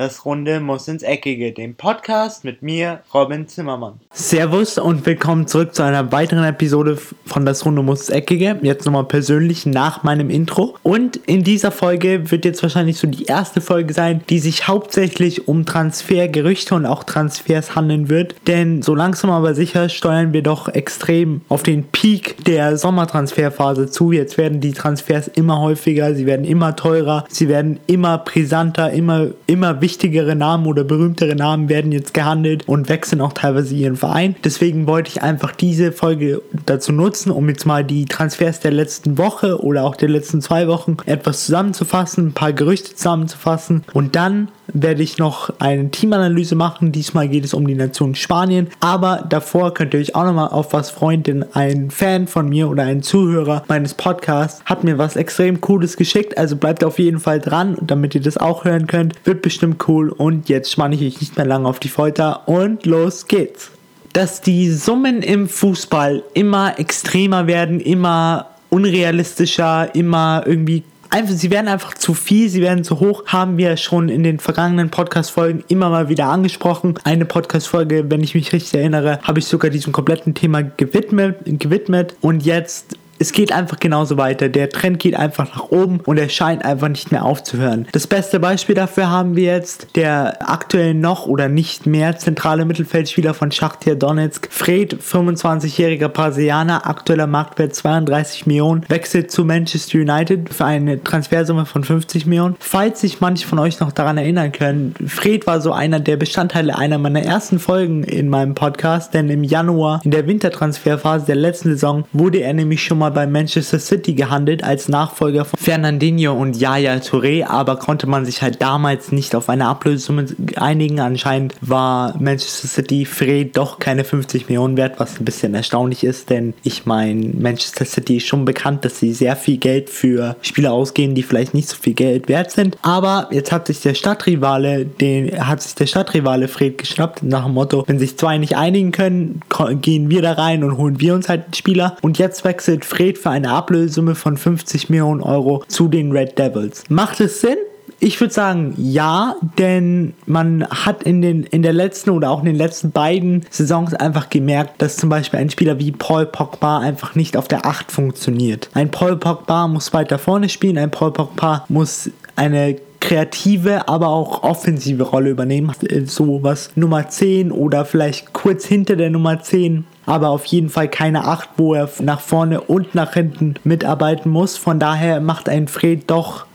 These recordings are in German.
Das Runde muss ins Eckige, dem Podcast mit mir, Robin Zimmermann. Servus und willkommen zurück zu einer weiteren Episode von Das Runde muss ins Eckige. Jetzt nochmal persönlich nach meinem Intro. Und in dieser Folge wird jetzt wahrscheinlich so die erste Folge sein, die sich hauptsächlich um Transfergerüchte und auch Transfers handeln wird. Denn so langsam aber sicher steuern wir doch extrem auf den Peak der Sommertransferphase zu. Jetzt werden die Transfers immer häufiger, sie werden immer teurer, sie werden immer brisanter, immer, immer wichtiger wichtigere Namen oder berühmtere Namen werden jetzt gehandelt und wechseln auch teilweise ihren Verein. Deswegen wollte ich einfach diese Folge dazu nutzen, um jetzt mal die Transfers der letzten Woche oder auch der letzten zwei Wochen etwas zusammenzufassen, ein paar Gerüchte zusammenzufassen und dann werde ich noch eine Teamanalyse machen. Diesmal geht es um die Nation Spanien. Aber davor könnt ihr euch auch nochmal auf was freuen, denn ein Fan von mir oder ein Zuhörer meines Podcasts hat mir was extrem Cooles geschickt. Also bleibt auf jeden Fall dran, damit ihr das auch hören könnt. Wird bestimmt cool. Und jetzt spanne ich euch nicht mehr lange auf die Folter und los geht's. Dass die Summen im Fußball immer extremer werden, immer unrealistischer, immer irgendwie einfach, sie werden einfach zu viel, sie werden zu hoch, haben wir schon in den vergangenen Podcast-Folgen immer mal wieder angesprochen. Eine Podcast-Folge, wenn ich mich richtig erinnere, habe ich sogar diesem kompletten Thema gewidmet, gewidmet und jetzt es geht einfach genauso weiter. Der Trend geht einfach nach oben und er scheint einfach nicht mehr aufzuhören. Das beste Beispiel dafür haben wir jetzt der aktuell noch oder nicht mehr zentrale Mittelfeldspieler von Schachtier Donetsk, Fred, 25-jähriger Brasilianer, aktueller Marktwert 32 Millionen, wechselt zu Manchester United für eine Transfersumme von 50 Millionen. Falls sich manche von euch noch daran erinnern können, Fred war so einer der Bestandteile einer meiner ersten Folgen in meinem Podcast, denn im Januar in der Wintertransferphase der letzten Saison wurde er nämlich schon mal mal bei Manchester City gehandelt als Nachfolger von Fernandinho und Yaya Touré, aber konnte man sich halt damals nicht auf eine Ablösesumme einigen. Anscheinend war Manchester City Fred doch keine 50 Millionen wert, was ein bisschen erstaunlich ist, denn ich meine, Manchester City ist schon bekannt, dass sie sehr viel Geld für Spieler ausgehen, die vielleicht nicht so viel Geld wert sind. Aber jetzt hat sich der Stadtrivale, den hat sich der Stadtrivale Fred geschnappt nach dem Motto, wenn sich zwei nicht einigen können, gehen wir da rein und holen wir uns halt Spieler. Und jetzt wechselt Fred Fred für eine Ablösesumme von 50 Millionen Euro zu den Red Devils. Macht es Sinn? Ich würde sagen, ja, denn man hat in, den, in der letzten oder auch in den letzten beiden Saisons einfach gemerkt, dass zum Beispiel ein Spieler wie Paul Pogba einfach nicht auf der 8 funktioniert. Ein Paul Pogba muss weiter vorne spielen, ein Paul Pogba muss eine kreative, aber auch offensive Rolle übernehmen. So was Nummer 10 oder vielleicht kurz hinter der Nummer 10 aber auf jeden Fall keine 8, wo er nach vorne und nach hinten mitarbeiten muss. Von daher macht ein Fred doch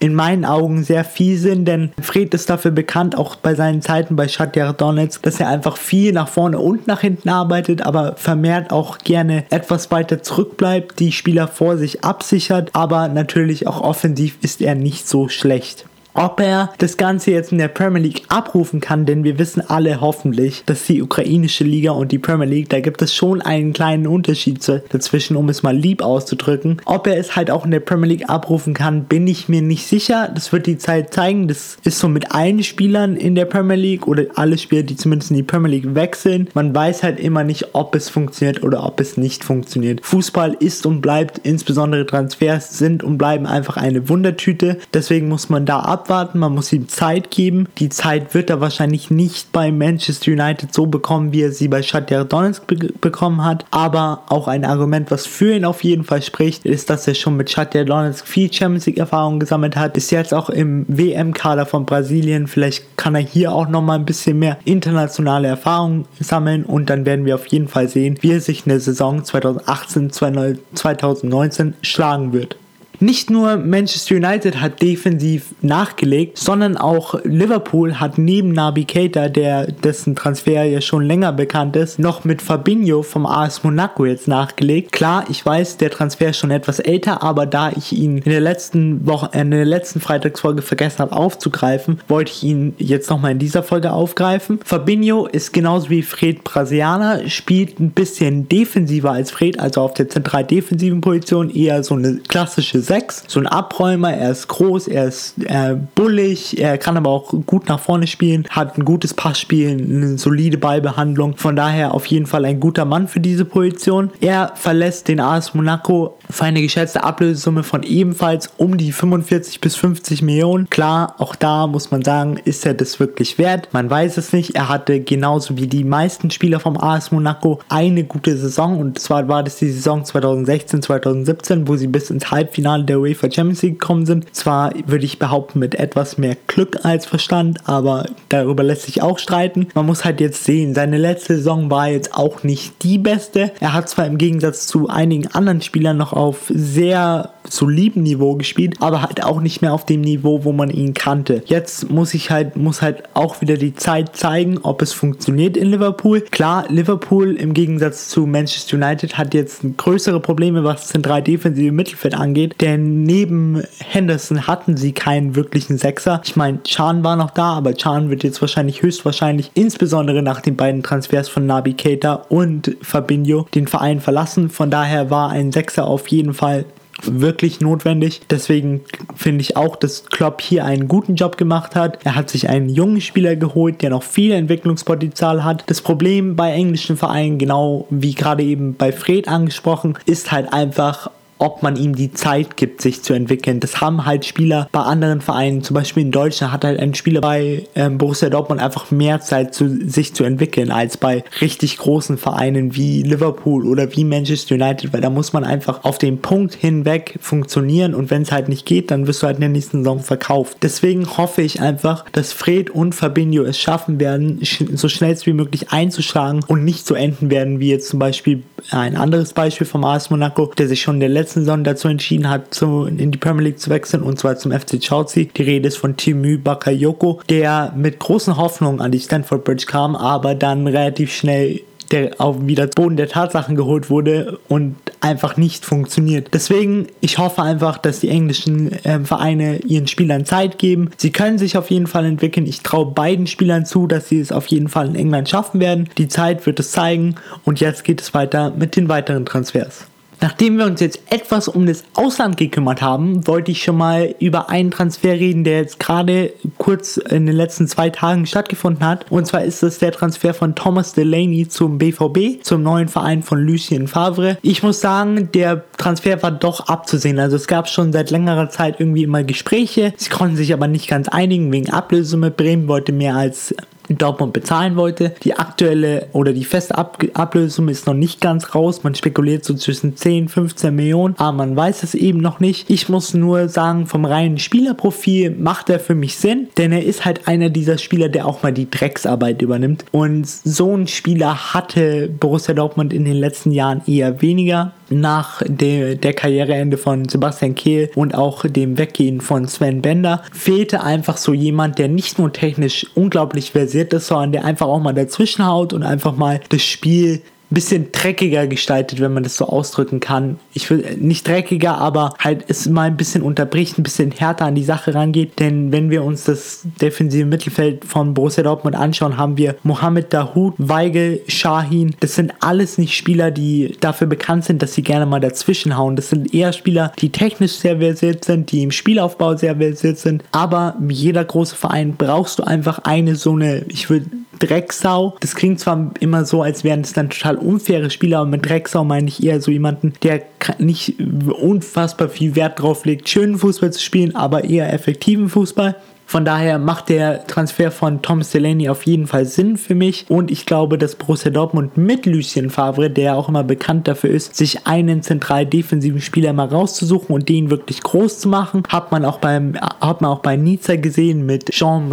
in meinen Augen sehr viel Sinn, denn Fred ist dafür bekannt, auch bei seinen Zeiten bei Shakhtar Donetsk, dass er einfach viel nach vorne und nach hinten arbeitet, aber vermehrt auch gerne etwas weiter zurückbleibt, die Spieler vor sich absichert, aber natürlich auch offensiv ist er nicht so schlecht ob er das Ganze jetzt in der Premier League abrufen kann, denn wir wissen alle hoffentlich, dass die ukrainische Liga und die Premier League, da gibt es schon einen kleinen Unterschied dazwischen, um es mal lieb auszudrücken. Ob er es halt auch in der Premier League abrufen kann, bin ich mir nicht sicher. Das wird die Zeit zeigen. Das ist so mit allen Spielern in der Premier League oder alle Spieler, die zumindest in die Premier League wechseln. Man weiß halt immer nicht, ob es funktioniert oder ob es nicht funktioniert. Fußball ist und bleibt, insbesondere Transfers sind und bleiben einfach eine Wundertüte. Deswegen muss man da ab abwarten, man muss ihm Zeit geben. Die Zeit wird er wahrscheinlich nicht bei Manchester United so bekommen, wie er sie bei Shakhtar Donetsk be bekommen hat. Aber auch ein Argument, was für ihn auf jeden Fall spricht, ist, dass er schon mit Shakhtar Donetsk viel Champions League Erfahrung gesammelt hat. Ist jetzt auch im WM-Kader von Brasilien. Vielleicht kann er hier auch noch mal ein bisschen mehr internationale Erfahrung sammeln und dann werden wir auf jeden Fall sehen, wie er sich in der Saison 2018 2019 schlagen wird. Nicht nur Manchester United hat defensiv nachgelegt, sondern auch Liverpool hat neben Naby Keita, der dessen Transfer ja schon länger bekannt ist, noch mit Fabinho vom AS Monaco jetzt nachgelegt. Klar, ich weiß, der Transfer ist schon etwas älter, aber da ich ihn in der letzten Woche, in der letzten Freitagsfolge vergessen habe aufzugreifen, wollte ich ihn jetzt nochmal in dieser Folge aufgreifen. Fabinho ist genauso wie Fred Brasilianer, spielt ein bisschen defensiver als Fred, also auf der zentral defensiven Position eher so eine klassische 6 6. So ein Abräumer, er ist groß, er ist äh, bullig, er kann aber auch gut nach vorne spielen, hat ein gutes Passspiel, eine solide Ballbehandlung. Von daher auf jeden Fall ein guter Mann für diese Position. Er verlässt den AS Monaco für eine geschätzte Ablösesumme von ebenfalls um die 45 bis 50 Millionen. Klar, auch da muss man sagen, ist er das wirklich wert? Man weiß es nicht. Er hatte genauso wie die meisten Spieler vom AS Monaco eine gute Saison und zwar war das die Saison 2016, 2017, wo sie bis ins Halbfinale der UEFA Champions League gekommen sind. Zwar würde ich behaupten mit etwas mehr Glück als Verstand, aber darüber lässt sich auch streiten. Man muss halt jetzt sehen, seine letzte Saison war jetzt auch nicht die beste. Er hat zwar im Gegensatz zu einigen anderen Spielern noch auf sehr solidem Niveau gespielt, aber halt auch nicht mehr auf dem Niveau, wo man ihn kannte. Jetzt muss ich halt, muss halt auch wieder die Zeit zeigen, ob es funktioniert in Liverpool. Klar, Liverpool im Gegensatz zu Manchester United hat jetzt größere Probleme, was zentral defensive Mittelfeld angeht, denn neben Henderson hatten sie keinen wirklichen Sechser. Ich meine, Chan war noch da, aber Chan wird jetzt wahrscheinlich höchstwahrscheinlich, insbesondere nach den beiden Transfers von Nabi Keita und Fabinho, den Verein verlassen. Von daher war ein Sechser auf jeden Fall wirklich notwendig. Deswegen finde ich auch, dass Klopp hier einen guten Job gemacht hat. Er hat sich einen jungen Spieler geholt, der noch viel Entwicklungspotenzial hat. Das Problem bei englischen Vereinen, genau wie gerade eben bei Fred angesprochen, ist halt einfach ob man ihm die Zeit gibt, sich zu entwickeln. Das haben halt Spieler bei anderen Vereinen, zum Beispiel in Deutschland hat halt ein Spieler bei ähm, Borussia Dortmund einfach mehr Zeit, zu, sich zu entwickeln, als bei richtig großen Vereinen wie Liverpool oder wie Manchester United, weil da muss man einfach auf den Punkt hinweg funktionieren und wenn es halt nicht geht, dann wirst du halt in der nächsten Saison verkauft. Deswegen hoffe ich einfach, dass Fred und Fabinho es schaffen werden, so schnell wie möglich einzuschlagen und nicht so enden werden, wie jetzt zum Beispiel ein anderes Beispiel vom AS Monaco, der sich schon in der letzten Saison dazu entschieden hat, zu, in die Premier League zu wechseln und zwar zum FC Chelsea. Die Rede ist von Timu Bakayoko, der mit großen Hoffnungen an die Stanford Bridge kam, aber dann relativ schnell der auf wieder Boden der Tatsachen geholt wurde und einfach nicht funktioniert. Deswegen, ich hoffe einfach, dass die englischen äh, Vereine ihren Spielern Zeit geben. Sie können sich auf jeden Fall entwickeln. Ich traue beiden Spielern zu, dass sie es auf jeden Fall in England schaffen werden. Die Zeit wird es zeigen und jetzt geht es weiter mit den weiteren Transfers. Nachdem wir uns jetzt etwas um das Ausland gekümmert haben, wollte ich schon mal über einen Transfer reden, der jetzt gerade kurz in den letzten zwei Tagen stattgefunden hat. Und zwar ist es der Transfer von Thomas Delaney zum BVB, zum neuen Verein von Lucien Favre. Ich muss sagen, der Transfer war doch abzusehen. Also es gab schon seit längerer Zeit irgendwie immer Gespräche. Sie konnten sich aber nicht ganz einigen wegen Ablösesumme. Bremen wollte mehr als Dortmund bezahlen wollte. Die aktuelle oder die feste Ab Ablösung ist noch nicht ganz raus. Man spekuliert so zwischen 10, 15 Millionen, aber man weiß es eben noch nicht. Ich muss nur sagen, vom reinen Spielerprofil macht er für mich Sinn, denn er ist halt einer dieser Spieler, der auch mal die Drecksarbeit übernimmt. Und so ein Spieler hatte Borussia Dortmund in den letzten Jahren eher weniger nach de, der Karriereende von Sebastian Kehl und auch dem Weggehen von Sven Bender fehlte einfach so jemand, der nicht nur technisch unglaublich versiert ist, sondern der einfach auch mal dazwischen haut und einfach mal das Spiel bisschen dreckiger gestaltet, wenn man das so ausdrücken kann. Ich will nicht dreckiger, aber halt es mal ein bisschen unterbricht, ein bisschen härter an die Sache rangeht. Denn wenn wir uns das defensive Mittelfeld von Borussia Dortmund anschauen, haben wir Mohamed Dahoud, Weigel, Shahin. Das sind alles nicht Spieler, die dafür bekannt sind, dass sie gerne mal dazwischen hauen. Das sind eher Spieler, die technisch sehr versiert sind, die im Spielaufbau sehr versiert sind. Aber wie jeder große Verein brauchst du einfach eine so eine, ich würde Drecksau. Das klingt zwar immer so, als wären es dann total unfaire Spieler, aber mit Drecksau meine ich eher so jemanden, der nicht unfassbar viel Wert drauf legt, schönen Fußball zu spielen, aber eher effektiven Fußball. Von daher macht der Transfer von Thomas Delaney auf jeden Fall Sinn für mich und ich glaube, dass Borussia Dortmund mit Lucien Favre, der auch immer bekannt dafür ist, sich einen zentral defensiven Spieler mal rauszusuchen und den wirklich groß zu machen, hat man auch beim hat man auch bei Nizza gesehen mit Jean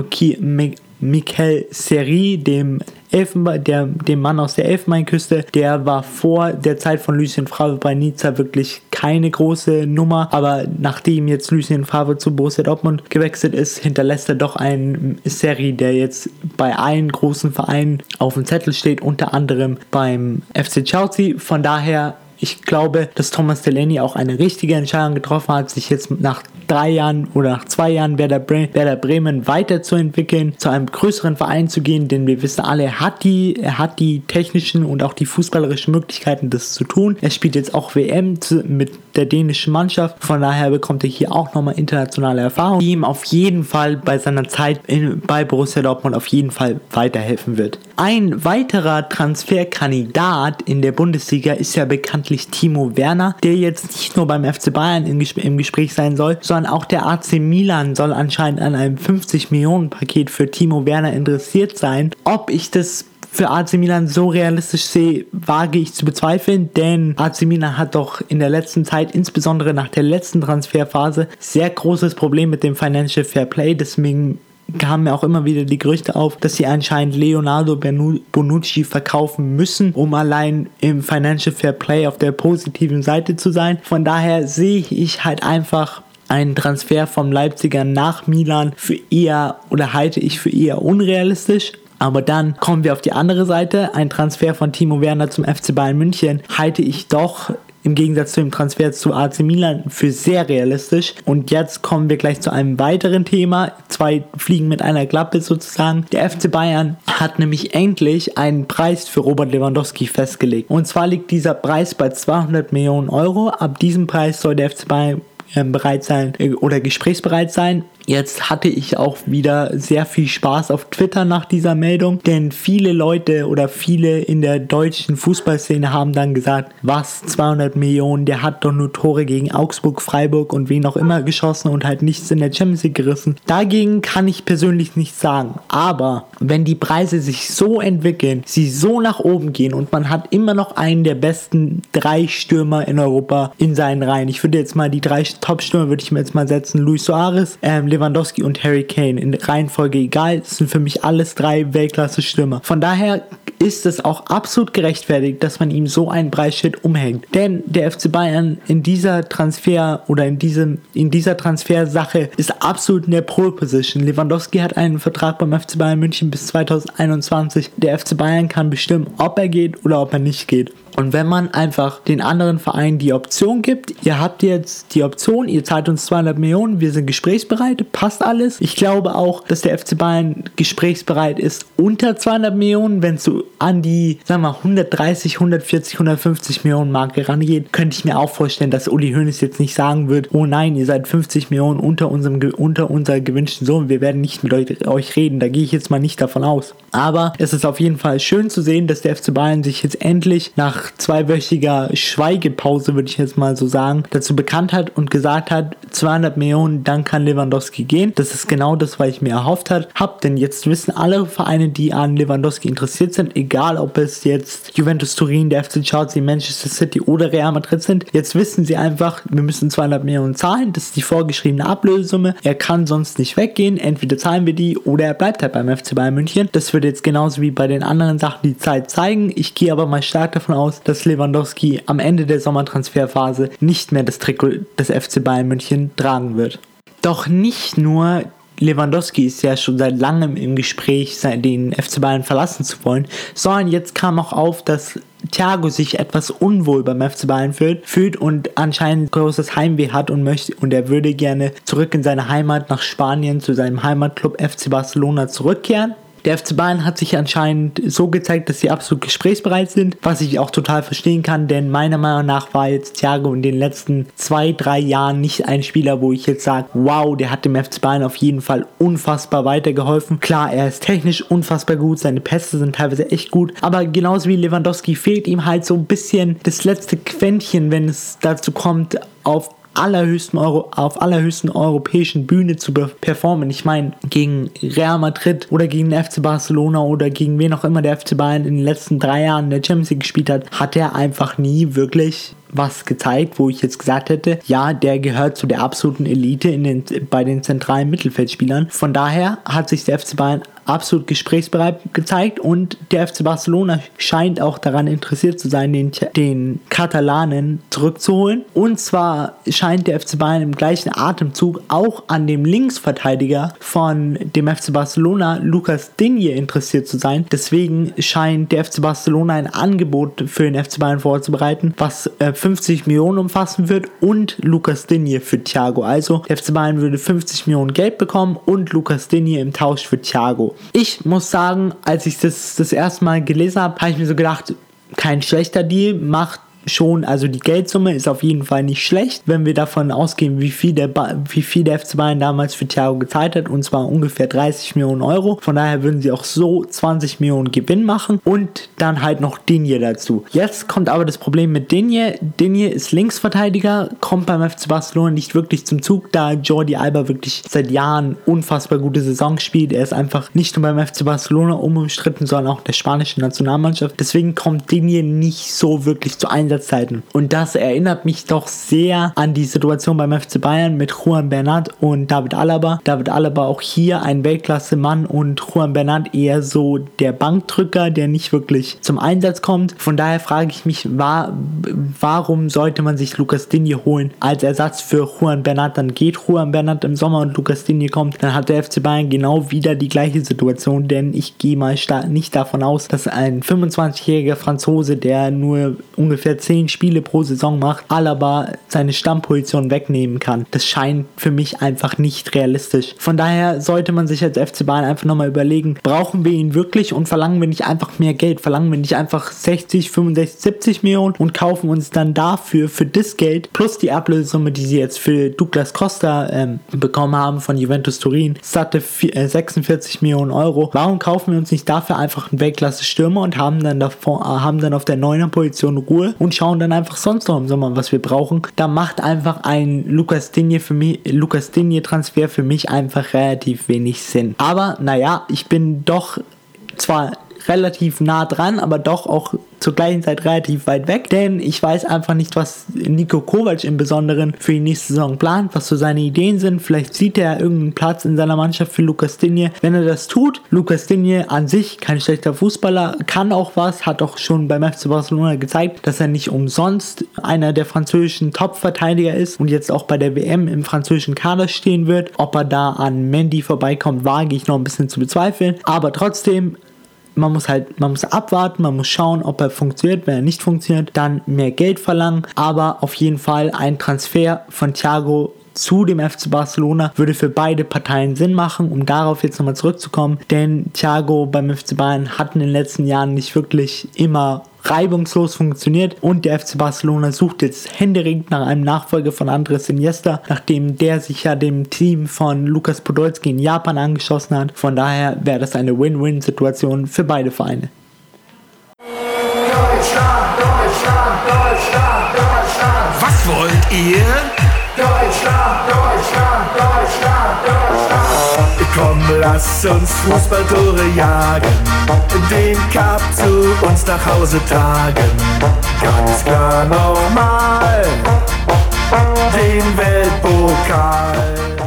Michael Seri, dem Elfenbein, der, dem Mann aus der Elfenbeinküste, der war vor der Zeit von Lucien Favre bei Nizza wirklich keine große Nummer, aber nachdem jetzt Lucien Favre zu Borussia Dortmund gewechselt ist, hinterlässt er doch einen Seri, der jetzt bei allen großen Vereinen auf dem Zettel steht, unter anderem beim FC Chelsea. Von daher ich glaube, dass Thomas Delaney auch eine richtige Entscheidung getroffen hat, sich jetzt nach drei Jahren oder nach zwei Jahren Werder, Bre Werder Bremen weiterzuentwickeln, zu einem größeren Verein zu gehen, denn wir wissen alle, er hat die, er hat die technischen und auch die fußballerischen Möglichkeiten, das zu tun. Er spielt jetzt auch WM mit der dänischen Mannschaft, von daher bekommt er hier auch nochmal internationale Erfahrung, die ihm auf jeden Fall bei seiner Zeit in, bei Borussia Dortmund auf jeden Fall weiterhelfen wird. Ein weiterer Transferkandidat in der Bundesliga ist ja bekanntlich Timo Werner, der jetzt nicht nur beim FC Bayern im, Gespr im Gespräch sein soll, sondern auch der AC Milan soll anscheinend an einem 50 Millionen Paket für Timo Werner interessiert sein. Ob ich das für AC Milan so realistisch sehe, wage ich zu bezweifeln, denn AC Milan hat doch in der letzten Zeit, insbesondere nach der letzten Transferphase, sehr großes Problem mit dem Financial Fair Play. Deswegen kamen ja auch immer wieder die Gerüchte auf, dass sie anscheinend Leonardo Bonucci verkaufen müssen, um allein im Financial Fair Play auf der positiven Seite zu sein. Von daher sehe ich halt einfach einen Transfer vom Leipziger nach Milan für eher oder halte ich für eher unrealistisch. Aber dann kommen wir auf die andere Seite. Ein Transfer von Timo Werner zum FC Bayern München halte ich doch im Gegensatz zu dem Transfer zu AC Milan für sehr realistisch. Und jetzt kommen wir gleich zu einem weiteren Thema. Zwei Fliegen mit einer Klappe sozusagen. Der FC Bayern hat nämlich endlich einen Preis für Robert Lewandowski festgelegt. Und zwar liegt dieser Preis bei 200 Millionen Euro. Ab diesem Preis soll der FC Bayern bereit sein äh, oder gesprächsbereit sein. Jetzt hatte ich auch wieder sehr viel Spaß auf Twitter nach dieser Meldung, denn viele Leute oder viele in der deutschen Fußballszene haben dann gesagt, was 200 Millionen, der hat doch nur Tore gegen Augsburg, Freiburg und wen auch immer geschossen und halt nichts in der Champions League gerissen. Dagegen kann ich persönlich nichts sagen, aber wenn die Preise sich so entwickeln, sie so nach oben gehen und man hat immer noch einen der besten drei Stürmer in Europa in seinen Reihen. Ich würde jetzt mal die drei Top-Stürmer würde ich mir jetzt mal setzen, Luis Suarez, ähm, Lewandowski und Harry Kane. In Reihenfolge egal, das sind für mich alles drei Weltklasse-Stürmer. Von daher ist es auch absolut gerechtfertigt, dass man ihm so ein Preisschild umhängt. Denn der FC Bayern in dieser Transfer oder in diesem in dieser Transfersache ist absolut in der Pole Position. Lewandowski hat einen Vertrag beim FC Bayern München bis 2021. Der FC Bayern kann bestimmen, ob er geht oder ob er nicht geht. Und wenn man einfach den anderen Vereinen die Option gibt, ihr habt jetzt die Option, ihr zahlt uns 200 Millionen, wir sind gesprächsbereit, passt alles. Ich glaube auch, dass der FC Bayern gesprächsbereit ist unter 200 Millionen, wenn es so an die, sagen wir 130, 140, 150 Millionen Marke rangeht, könnte ich mir auch vorstellen, dass Uli Hoeneß jetzt nicht sagen wird, oh nein, ihr seid 50 Millionen unter unserem unter unserer gewünschten Summe, wir werden nicht mit euch, reden. Da gehe ich jetzt mal nicht davon aus. Aber es ist auf jeden Fall schön zu sehen, dass der FC Bayern sich jetzt endlich nach zweiwöchiger Schweigepause, würde ich jetzt mal so sagen, dazu bekannt hat und gesagt hat, 200 Millionen, dann kann Lewandowski gehen. Das ist genau das, was ich mir erhofft habe. Denn jetzt wissen alle Vereine, die an Lewandowski interessiert sind, egal ob es jetzt Juventus Turin, der FC Chelsea, Manchester City oder Real Madrid sind, jetzt wissen sie einfach, wir müssen 200 Millionen zahlen. Das ist die vorgeschriebene Ablösesumme. Er kann sonst nicht weggehen. Entweder zahlen wir die oder er bleibt halt beim FC Bayern München. Das wird jetzt genauso wie bei den anderen Sachen die Zeit zeigen. Ich gehe aber mal stark davon aus, dass Lewandowski am Ende der Sommertransferphase nicht mehr das Trikot des FC Bayern München tragen wird. Doch nicht nur Lewandowski ist ja schon seit langem im Gespräch, den FC Bayern verlassen zu wollen, sondern jetzt kam auch auf, dass Thiago sich etwas unwohl beim FC Bayern fühlt, fühlt und anscheinend großes Heimweh hat und möchte und er würde gerne zurück in seine Heimat nach Spanien zu seinem Heimatclub FC Barcelona zurückkehren. Der FC Bayern hat sich anscheinend so gezeigt, dass sie absolut gesprächsbereit sind, was ich auch total verstehen kann, denn meiner Meinung nach war jetzt Thiago in den letzten zwei, drei Jahren nicht ein Spieler, wo ich jetzt sage, wow, der hat dem FC Bayern auf jeden Fall unfassbar weitergeholfen. Klar, er ist technisch unfassbar gut, seine Pässe sind teilweise echt gut, aber genauso wie Lewandowski fehlt ihm halt so ein bisschen das letzte Quäntchen, wenn es dazu kommt, auf allerhöchsten Euro, auf allerhöchsten europäischen Bühne zu performen. Ich meine, gegen Real Madrid oder gegen den FC Barcelona oder gegen wen auch immer der FC Bayern in den letzten drei Jahren der Champions League gespielt hat, hat er einfach nie wirklich was gezeigt, wo ich jetzt gesagt hätte, ja, der gehört zu der absoluten Elite in den, bei den zentralen Mittelfeldspielern. Von daher hat sich der FC Bayern absolut gesprächsbereit gezeigt und der FC Barcelona scheint auch daran interessiert zu sein, den, den Katalanen zurückzuholen. Und zwar scheint der FC Bayern im gleichen Atemzug auch an dem Linksverteidiger von dem FC Barcelona, Lucas Digne, interessiert zu sein. Deswegen scheint der FC Barcelona ein Angebot für den FC Bayern vorzubereiten, was äh, 50 Millionen umfassen wird und Lukas Digne für Thiago. Also der FC Bayern würde 50 Millionen Geld bekommen und Lukas Digne im Tausch für Thiago. Ich muss sagen, als ich das das erste Mal gelesen habe, habe ich mir so gedacht, kein schlechter Deal, macht schon, also die Geldsumme ist auf jeden Fall nicht schlecht, wenn wir davon ausgehen, wie viel der, ba wie viel der FC Bayern damals für Thiago gezahlt hat, und zwar ungefähr 30 Millionen Euro. Von daher würden sie auch so 20 Millionen Gewinn machen und dann halt noch Dinje dazu. Jetzt kommt aber das Problem mit Dinje. Dinje ist Linksverteidiger, kommt beim FC Barcelona nicht wirklich zum Zug, da Jordi Alba wirklich seit Jahren unfassbar gute Saison spielt. Er ist einfach nicht nur beim FC Barcelona umstritten, sondern auch der spanischen Nationalmannschaft. Deswegen kommt Dinje nicht so wirklich zu Einsatz Einsatzzeiten. Und das erinnert mich doch sehr an die Situation beim FC Bayern mit Juan Bernat und David Alaba. David Alaba auch hier ein Weltklasse-Mann und Juan Bernat eher so der Bankdrücker, der nicht wirklich zum Einsatz kommt. Von daher frage ich mich, war, warum sollte man sich Lukas Digne holen als Ersatz für Juan Bernat? Dann geht Juan Bernat im Sommer und Lukas Digne kommt, dann hat der FC Bayern genau wieder die gleiche Situation, denn ich gehe mal nicht davon aus, dass ein 25-jähriger Franzose, der nur ungefähr 10 Spiele pro Saison macht, Alaba seine Stammposition wegnehmen kann. Das scheint für mich einfach nicht realistisch. Von daher sollte man sich als FC Bayern einfach nochmal überlegen, brauchen wir ihn wirklich und verlangen wir nicht einfach mehr Geld, verlangen wir nicht einfach 60, 65, 70 Millionen und kaufen uns dann dafür für das Geld plus die Ablösesumme, die sie jetzt für Douglas Costa ähm, bekommen haben von Juventus Turin, satte 46 äh, Millionen Euro. Warum kaufen wir uns nicht dafür einfach einen Weltklasse-Stürmer und haben dann davor, äh, haben dann auf der 9er Position Ruhe und und schauen dann einfach sonst noch im Sommer, was wir brauchen. Da macht einfach ein Lukas Digne für mich, Lukas Digne Transfer für mich einfach relativ wenig Sinn. Aber naja, ich bin doch zwar relativ nah dran, aber doch auch zur gleichen Zeit relativ weit weg, denn ich weiß einfach nicht, was Nico Kovac im Besonderen für die nächste Saison plant, was so seine Ideen sind. Vielleicht sieht er irgendeinen Platz in seiner Mannschaft für Lukas Digne. Wenn er das tut, Lukas Digne an sich kein schlechter Fußballer, kann auch was, hat auch schon beim FC Barcelona gezeigt, dass er nicht umsonst einer der französischen Top-Verteidiger ist und jetzt auch bei der WM im französischen Kader stehen wird. Ob er da an Mandy vorbeikommt, wage ich noch ein bisschen zu bezweifeln. Aber trotzdem man muss halt, man muss abwarten, man muss schauen, ob er funktioniert. Wenn er nicht funktioniert, dann mehr Geld verlangen. Aber auf jeden Fall ein Transfer von Thiago zu dem FC Barcelona würde für beide Parteien Sinn machen, um darauf jetzt nochmal zurückzukommen. Denn Thiago beim FC Bayern hat in den letzten Jahren nicht wirklich immer reibungslos funktioniert und der FC Barcelona sucht jetzt händeringend nach einem Nachfolger von Andres Iniesta, nachdem der sich ja dem Team von Lukas Podolski in Japan angeschossen hat. Von daher wäre das eine Win-Win-Situation für beide Vereine. Deutschland, Deutschland, Deutschland. Was wollt ihr? Komm, lass uns Fußballtore jagen, den Cup zu uns nach Hause tragen. Ganz klar normal, den Weltpokal.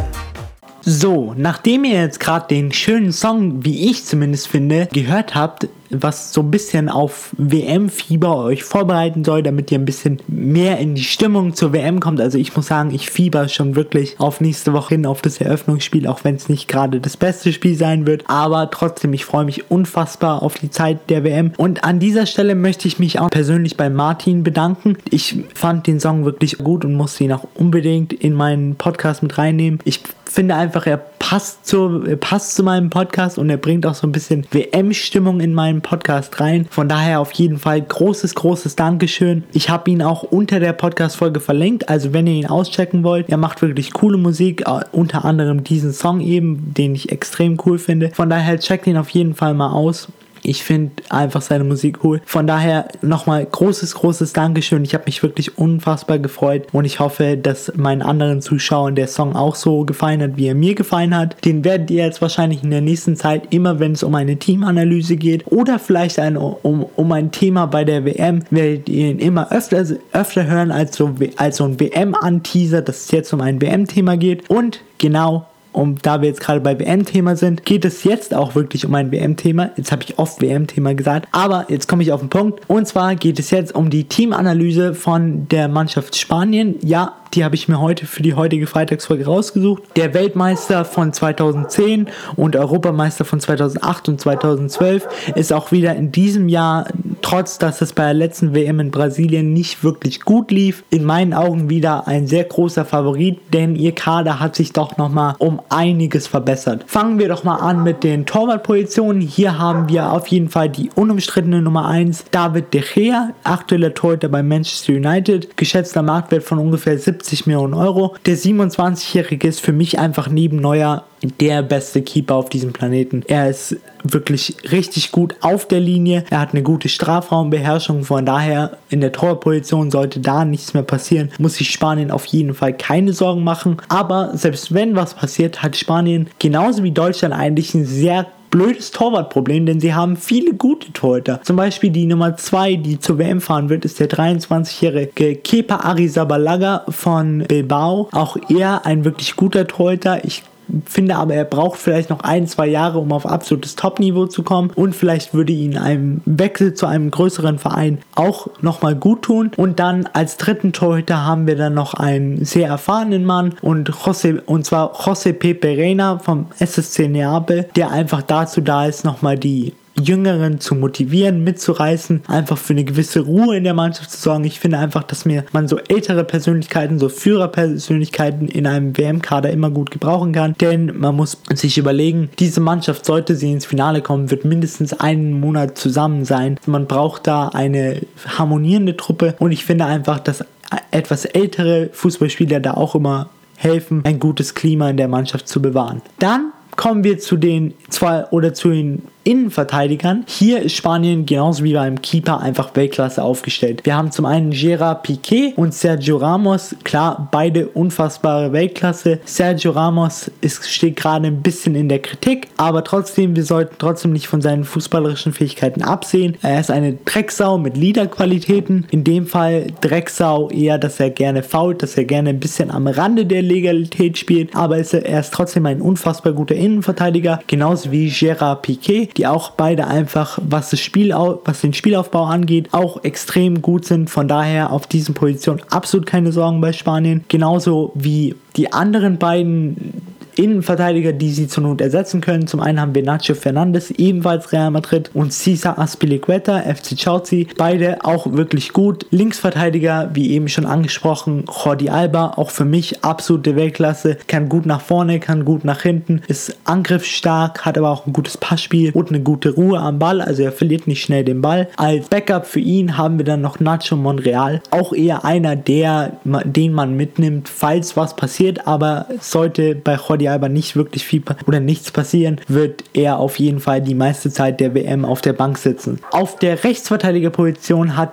So, nachdem ihr jetzt gerade den schönen Song, wie ich zumindest finde, gehört habt, was so ein bisschen auf WM-Fieber euch vorbereiten soll, damit ihr ein bisschen mehr in die Stimmung zur WM kommt. Also ich muss sagen, ich fieber schon wirklich auf nächste Woche hin, auf das Eröffnungsspiel, auch wenn es nicht gerade das beste Spiel sein wird. Aber trotzdem, ich freue mich unfassbar auf die Zeit der WM. Und an dieser Stelle möchte ich mich auch persönlich bei Martin bedanken. Ich fand den Song wirklich gut und musste ihn auch unbedingt in meinen Podcast mit reinnehmen. Ich finde einfach, er passt zu, passt zu meinem Podcast und er bringt auch so ein bisschen WM-Stimmung in meinen Podcast rein. Von daher auf jeden Fall großes, großes Dankeschön. Ich habe ihn auch unter der Podcast-Folge verlinkt, also wenn ihr ihn auschecken wollt. Er macht wirklich coole Musik, äh, unter anderem diesen Song eben, den ich extrem cool finde. Von daher checkt ihn auf jeden Fall mal aus. Ich finde einfach seine Musik cool. Von daher nochmal großes, großes Dankeschön. Ich habe mich wirklich unfassbar gefreut und ich hoffe, dass meinen anderen Zuschauern der Song auch so gefallen hat, wie er mir gefallen hat. Den werdet ihr jetzt wahrscheinlich in der nächsten Zeit immer, wenn es um eine Teamanalyse geht oder vielleicht ein, um, um ein Thema bei der WM, werdet ihr ihn immer öfter, öfter hören als so, als so ein WM-Anteaser, dass es jetzt um ein WM-Thema geht. Und genau und da wir jetzt gerade bei WM-Thema sind, geht es jetzt auch wirklich um ein WM-Thema. Jetzt habe ich oft WM-Thema gesagt, aber jetzt komme ich auf den Punkt. Und zwar geht es jetzt um die Teamanalyse von der Mannschaft Spanien. Ja, die habe ich mir heute für die heutige Freitagsfolge rausgesucht. Der Weltmeister von 2010 und Europameister von 2008 und 2012 ist auch wieder in diesem Jahr trotz dass es bei der letzten WM in Brasilien nicht wirklich gut lief, in meinen Augen wieder ein sehr großer Favorit, denn ihr Kader hat sich doch nochmal um einiges verbessert. Fangen wir doch mal an mit den Torwartpositionen. Hier haben wir auf jeden Fall die unumstrittene Nummer 1, David De Gea, aktueller Torhüter bei Manchester United, geschätzter Marktwert von ungefähr 70 Millionen Euro. Der 27-Jährige ist für mich einfach neben Neuer der beste Keeper auf diesem Planeten. Er ist wirklich richtig gut auf der Linie. Er hat eine gute Strafraumbeherrschung. Von daher in der Torposition sollte da nichts mehr passieren. Muss sich Spanien auf jeden Fall keine Sorgen machen. Aber selbst wenn was passiert, hat Spanien genauso wie Deutschland eigentlich ein sehr blödes Torwartproblem, denn sie haben viele gute Torhüter. Zum Beispiel die Nummer 2, die zur WM fahren wird, ist der 23-jährige Kepa Arrizabalaga von Bilbao. Auch er ein wirklich guter Torhüter. Ich finde aber, er braucht vielleicht noch ein, zwei Jahre, um auf absolutes Top-Niveau zu kommen und vielleicht würde ihn einem Wechsel zu einem größeren Verein auch nochmal gut tun. Und dann als dritten Torhüter haben wir dann noch einen sehr erfahrenen Mann und José, und zwar José Pepe Reina vom SSC Neapel, der einfach dazu da ist, nochmal die Jüngeren zu motivieren, mitzureißen, einfach für eine gewisse Ruhe in der Mannschaft zu sorgen. Ich finde einfach, dass mir man so ältere Persönlichkeiten, so Führerpersönlichkeiten in einem WM-Kader immer gut gebrauchen kann, denn man muss sich überlegen, diese Mannschaft, sollte sie ins Finale kommen, wird mindestens einen Monat zusammen sein. Man braucht da eine harmonierende Truppe und ich finde einfach, dass etwas ältere Fußballspieler da auch immer helfen, ein gutes Klima in der Mannschaft zu bewahren. Dann kommen wir zu den zwei oder zu den Innenverteidigern. Hier ist Spanien genauso wie beim Keeper einfach Weltklasse aufgestellt. Wir haben zum einen Gerard Piquet und Sergio Ramos. Klar, beide unfassbare Weltklasse. Sergio Ramos ist, steht gerade ein bisschen in der Kritik, aber trotzdem, wir sollten trotzdem nicht von seinen fußballerischen Fähigkeiten absehen. Er ist eine Drecksau mit Liederqualitäten. In dem Fall Drecksau eher, dass er gerne fault, dass er gerne ein bisschen am Rande der Legalität spielt, aber er, er ist trotzdem ein unfassbar guter Innenverteidiger, genauso wie Gerard Piquet die auch beide einfach, was, das Spiel, was den Spielaufbau angeht, auch extrem gut sind. Von daher auf diesen Positionen absolut keine Sorgen bei Spanien. Genauso wie die anderen beiden Innenverteidiger, die sie zur Not ersetzen können. Zum einen haben wir Nacho Fernandes, ebenfalls Real Madrid, und Cesar Aspilicueta, FC Chelsea. Beide auch wirklich gut. Linksverteidiger, wie eben schon angesprochen, Jordi Alba, auch für mich absolute Weltklasse. Kann gut nach vorne, kann gut nach hinten, ist angriffsstark, hat aber auch ein gutes Passspiel und eine gute Ruhe am Ball, also er verliert nicht schnell den Ball. Als Backup für ihn haben wir dann noch Nacho Monreal, auch eher einer, der, den man mitnimmt, falls was passiert, aber sollte bei Jordi Jordi Alba nicht wirklich viel oder nichts passieren, wird er auf jeden Fall die meiste Zeit der WM auf der Bank sitzen. Auf der Rechtsverteidigerposition hat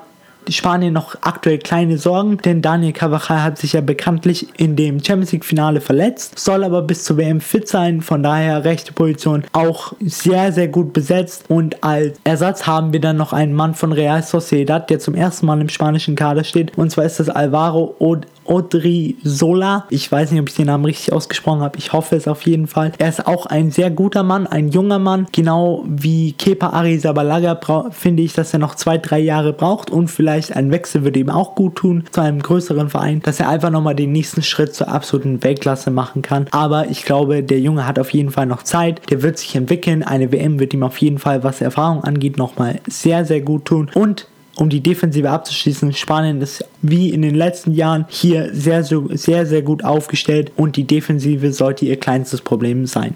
Spanien noch aktuell kleine Sorgen, denn Daniel Carvajal hat sich ja bekanntlich in dem Champions League Finale verletzt, soll aber bis zur WM fit sein, von daher rechte Position auch sehr, sehr gut besetzt und als Ersatz haben wir dann noch einen Mann von Real Sociedad, der zum ersten Mal im spanischen Kader steht und zwar ist das Alvaro Odrizola. Ich weiß nicht, ob ich den Namen richtig ausgesprochen habe. Ich hoffe es auf jeden Fall. Er ist auch ein sehr guter Mann, ein junger Mann. Genau wie Kepa Arrizabalaga finde ich, dass er noch zwei, drei Jahre braucht und vielleicht ein Wechsel würde ihm auch gut tun zu einem größeren Verein, dass er einfach nochmal den nächsten Schritt zur absoluten Weltklasse machen kann. Aber ich glaube, der Junge hat auf jeden Fall noch Zeit. Der wird sich entwickeln. Eine WM wird ihm auf jeden Fall, was Erfahrung angeht, nochmal sehr, sehr gut tun. Und um die Defensive abzuschließen. Spanien ist wie in den letzten Jahren hier sehr, sehr, sehr gut aufgestellt und die Defensive sollte ihr kleinstes Problem sein.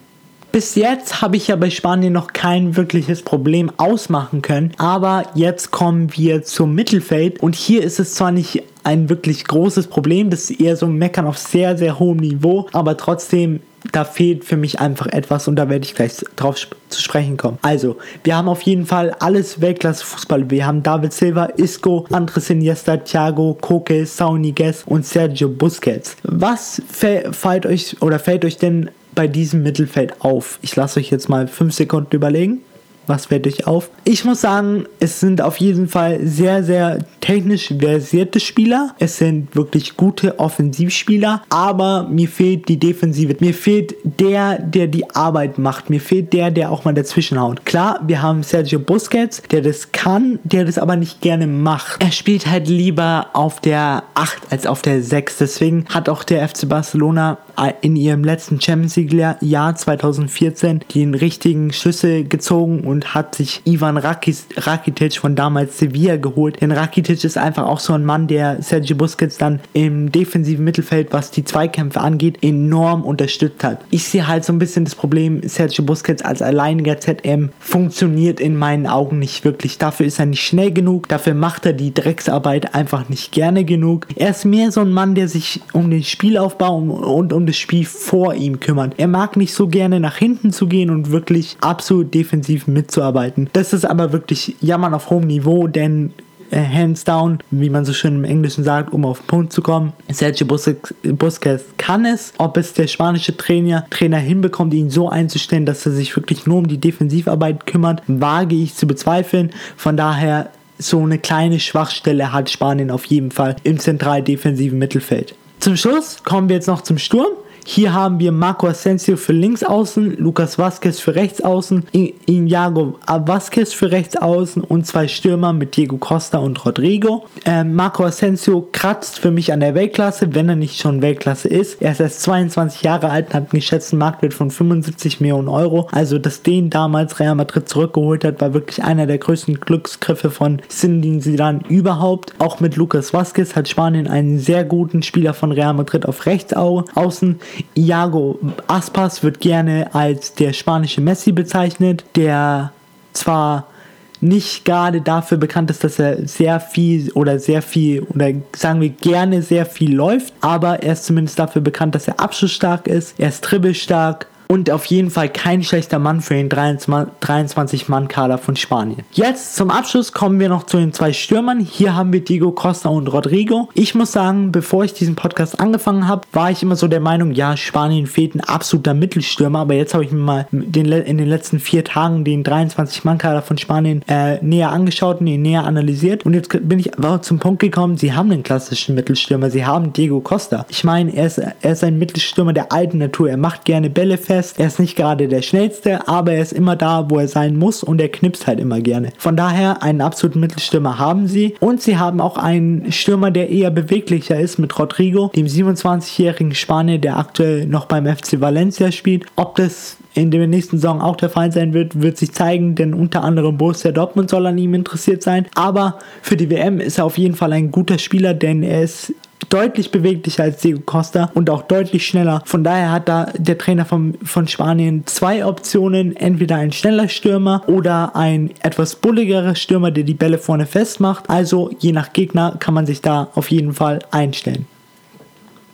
Bis jetzt habe ich ja bei Spanien noch kein wirkliches Problem ausmachen können, aber jetzt kommen wir zum Mittelfeld und hier ist es zwar nicht ein wirklich großes Problem, das ist eher so ein Meckern auf sehr, sehr hohem Niveau, aber trotzdem da fehlt für mich einfach etwas und da werde ich gleich drauf zu sprechen kommen. Also, wir haben auf jeden Fall alles Weltklasse Fußball. Wir haben David Silva, Isco, Andres Iniesta, Thiago, Koke, Sauniguez und Sergio Busquets. Was fällt euch oder fällt euch denn bei diesem Mittelfeld auf? Ich lasse euch jetzt mal 5 Sekunden überlegen. Was fällt euch auf? Ich muss sagen, es sind auf jeden Fall sehr, sehr technisch versierte Spieler. Es sind wirklich gute Offensivspieler, aber mir fehlt die Defensive. Mir fehlt der, der die Arbeit macht. Mir fehlt der, der auch mal dazwischen haut. Klar, wir haben Sergio Busquets, der das kann, der das aber nicht gerne macht. Er spielt halt lieber auf der 8 als auf der 6. Deswegen hat auch der FC Barcelona in ihrem letzten Champions League Jahr 2014 den richtigen Schlüssel gezogen und hat sich Ivan Rakitic von damals Sevilla geholt. Denn Rakitic ist einfach auch so ein Mann, der Sergio Busquets dann im defensiven Mittelfeld, was die Zweikämpfe angeht, enorm unterstützt hat. Ich sehe halt so ein bisschen das Problem, Sergio Busquets als alleiniger ZM funktioniert in meinen Augen nicht wirklich. Dafür ist er nicht schnell genug, dafür macht er die Drecksarbeit einfach nicht gerne genug. Er ist mehr so ein Mann, der sich um den Spielaufbau und um das Spiel vor ihm kümmert. Er mag nicht so gerne nach hinten zu gehen und wirklich absolut defensiv mitzuarbeiten. Das ist aber wirklich Jammern auf hohem Niveau, denn äh, hands down, wie man so schön im Englischen sagt, um auf den Punkt zu kommen. Sergio Busquets kann es. Ob es der spanische Trainer, Trainer hinbekommt, ihn so einzustellen, dass er sich wirklich nur um die Defensivarbeit kümmert, wage ich zu bezweifeln. Von daher so eine kleine Schwachstelle hat Spanien auf jeden Fall im zentral defensiven Mittelfeld. Zum Schluss kommen wir jetzt noch zum Sturm. Hier haben wir Marco Asensio für links außen, Lucas Vazquez für rechts außen, Iago Vazquez für rechts außen und zwei Stürmer mit Diego Costa und Rodrigo. Ähm, Marco Asensio kratzt für mich an der Weltklasse, wenn er nicht schon Weltklasse ist. Er ist erst 22 Jahre alt und hat einen geschätzten Marktwert von 75 Millionen Euro. Also, dass den damals Real Madrid zurückgeholt hat, war wirklich einer der größten Glücksgriffe von Zinedine Zidane überhaupt. Auch mit Lucas Vazquez hat Spanien einen sehr guten Spieler von Real Madrid auf rechts außen. Iago Aspas wird gerne als der spanische Messi bezeichnet, der zwar nicht gerade dafür bekannt ist, dass er sehr viel oder sehr viel oder sagen wir gerne sehr viel läuft, aber er ist zumindest dafür bekannt, dass er abschlussstark ist, er ist dribbelstark und auf jeden Fall kein schlechter Mann für den 23-Mann-Kader von Spanien. Jetzt zum Abschluss kommen wir noch zu den zwei Stürmern. Hier haben wir Diego Costa und Rodrigo. Ich muss sagen, bevor ich diesen Podcast angefangen habe, war ich immer so der Meinung, ja, Spanien fehlt ein absoluter Mittelstürmer, aber jetzt habe ich mir mal den, in den letzten vier Tagen den 23-Mann-Kader von Spanien äh, näher angeschaut und ihn näher analysiert und jetzt bin ich zum Punkt gekommen, sie haben einen klassischen Mittelstürmer, sie haben Diego Costa. Ich meine, er ist, er ist ein Mittelstürmer der alten Natur, er macht gerne Bälle fest, fest. Er ist nicht gerade der schnellste, aber er ist immer da, wo er sein muss und er knipst halt immer gerne. Von daher einen absoluten Mittelstürmer haben sie und sie haben auch einen Stürmer, der eher beweglicher ist mit Rodrigo, dem 27-jährigen Spanier, der aktuell noch beim FC Valencia spielt. Ob das in der nächsten Saison auch der Fall sein wird, wird sich zeigen, denn unter anderem Borussia Dortmund soll an ihm interessiert sein. Aber für die WM ist er auf jeden Fall ein guter Spieler, denn er ist deutlich beweglicher als Diego Costa und auch deutlich schneller. Von daher hat da der Trainer von, von Spanien zwei Optionen. Entweder ein schneller Stürmer oder ein etwas bulligerer Stürmer, der die Bälle vorne festmacht. Also je nach Gegner kann man sich da auf jeden Fall einstellen.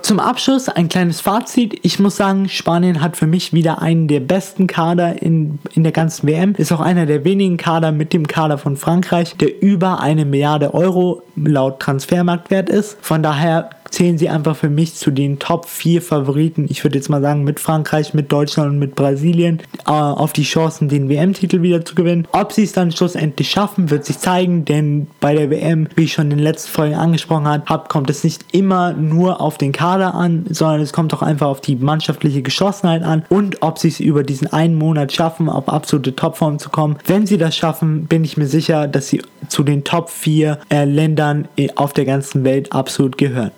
Zum Abschluss ein kleines Fazit. Ich muss sagen, Spanien hat für mich wieder einen der besten Kader in, in der ganzen WM. Ist auch einer der wenigen Kader mit dem Kader von Frankreich, der über eine Milliarde Euro laut Transfermarktwert ist. Von daher zählen sie einfach für mich zu den Top 4 Favoriten. Ich würde jetzt mal sagen, mit Frankreich, mit Deutschland und mit Brasilien äh, auf die Chancen, den WM-Titel wieder zu gewinnen. Ob sie es dann schlussendlich schaffen, wird sich zeigen, denn bei der WM, wie ich schon in den letzten Folgen angesprochen habe, kommt es nicht immer nur auf den Kader an, sondern es kommt auch einfach auf die mannschaftliche Geschlossenheit an und ob sie es über diesen einen Monat schaffen, auf absolute Topform zu kommen. Wenn sie das schaffen, bin ich mir sicher, dass sie zu den Top 4 äh, Ländern äh, auf der ganzen Welt absolut gehören.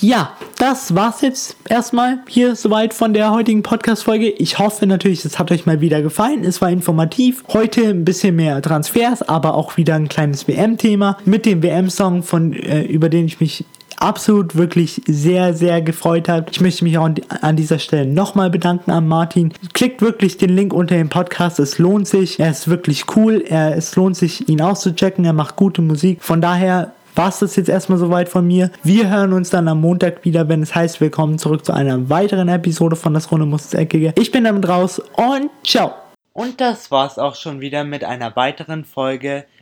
Ja, das war's jetzt erstmal hier soweit von der heutigen Podcast-Folge. Ich hoffe natürlich, es hat euch mal wieder gefallen. Es war informativ. Heute ein bisschen mehr Transfers, aber auch wieder ein kleines WM-Thema mit dem WM-Song, äh, über den ich mich absolut wirklich sehr, sehr gefreut habe. Ich möchte mich auch an dieser Stelle nochmal bedanken an Martin. Klickt wirklich den Link unter dem Podcast. Es lohnt sich. Er ist wirklich cool. Er, es lohnt sich, ihn auszuchecken. Er macht gute Musik. Von daher war es das jetzt erstmal soweit von mir. Wir hören uns dann am Montag wieder, wenn es heißt, willkommen zurück zu einer weiteren Episode von Das Runde muss Eckige. Ich bin damit raus und ciao. Und das war's auch schon wieder mit einer weiteren Folge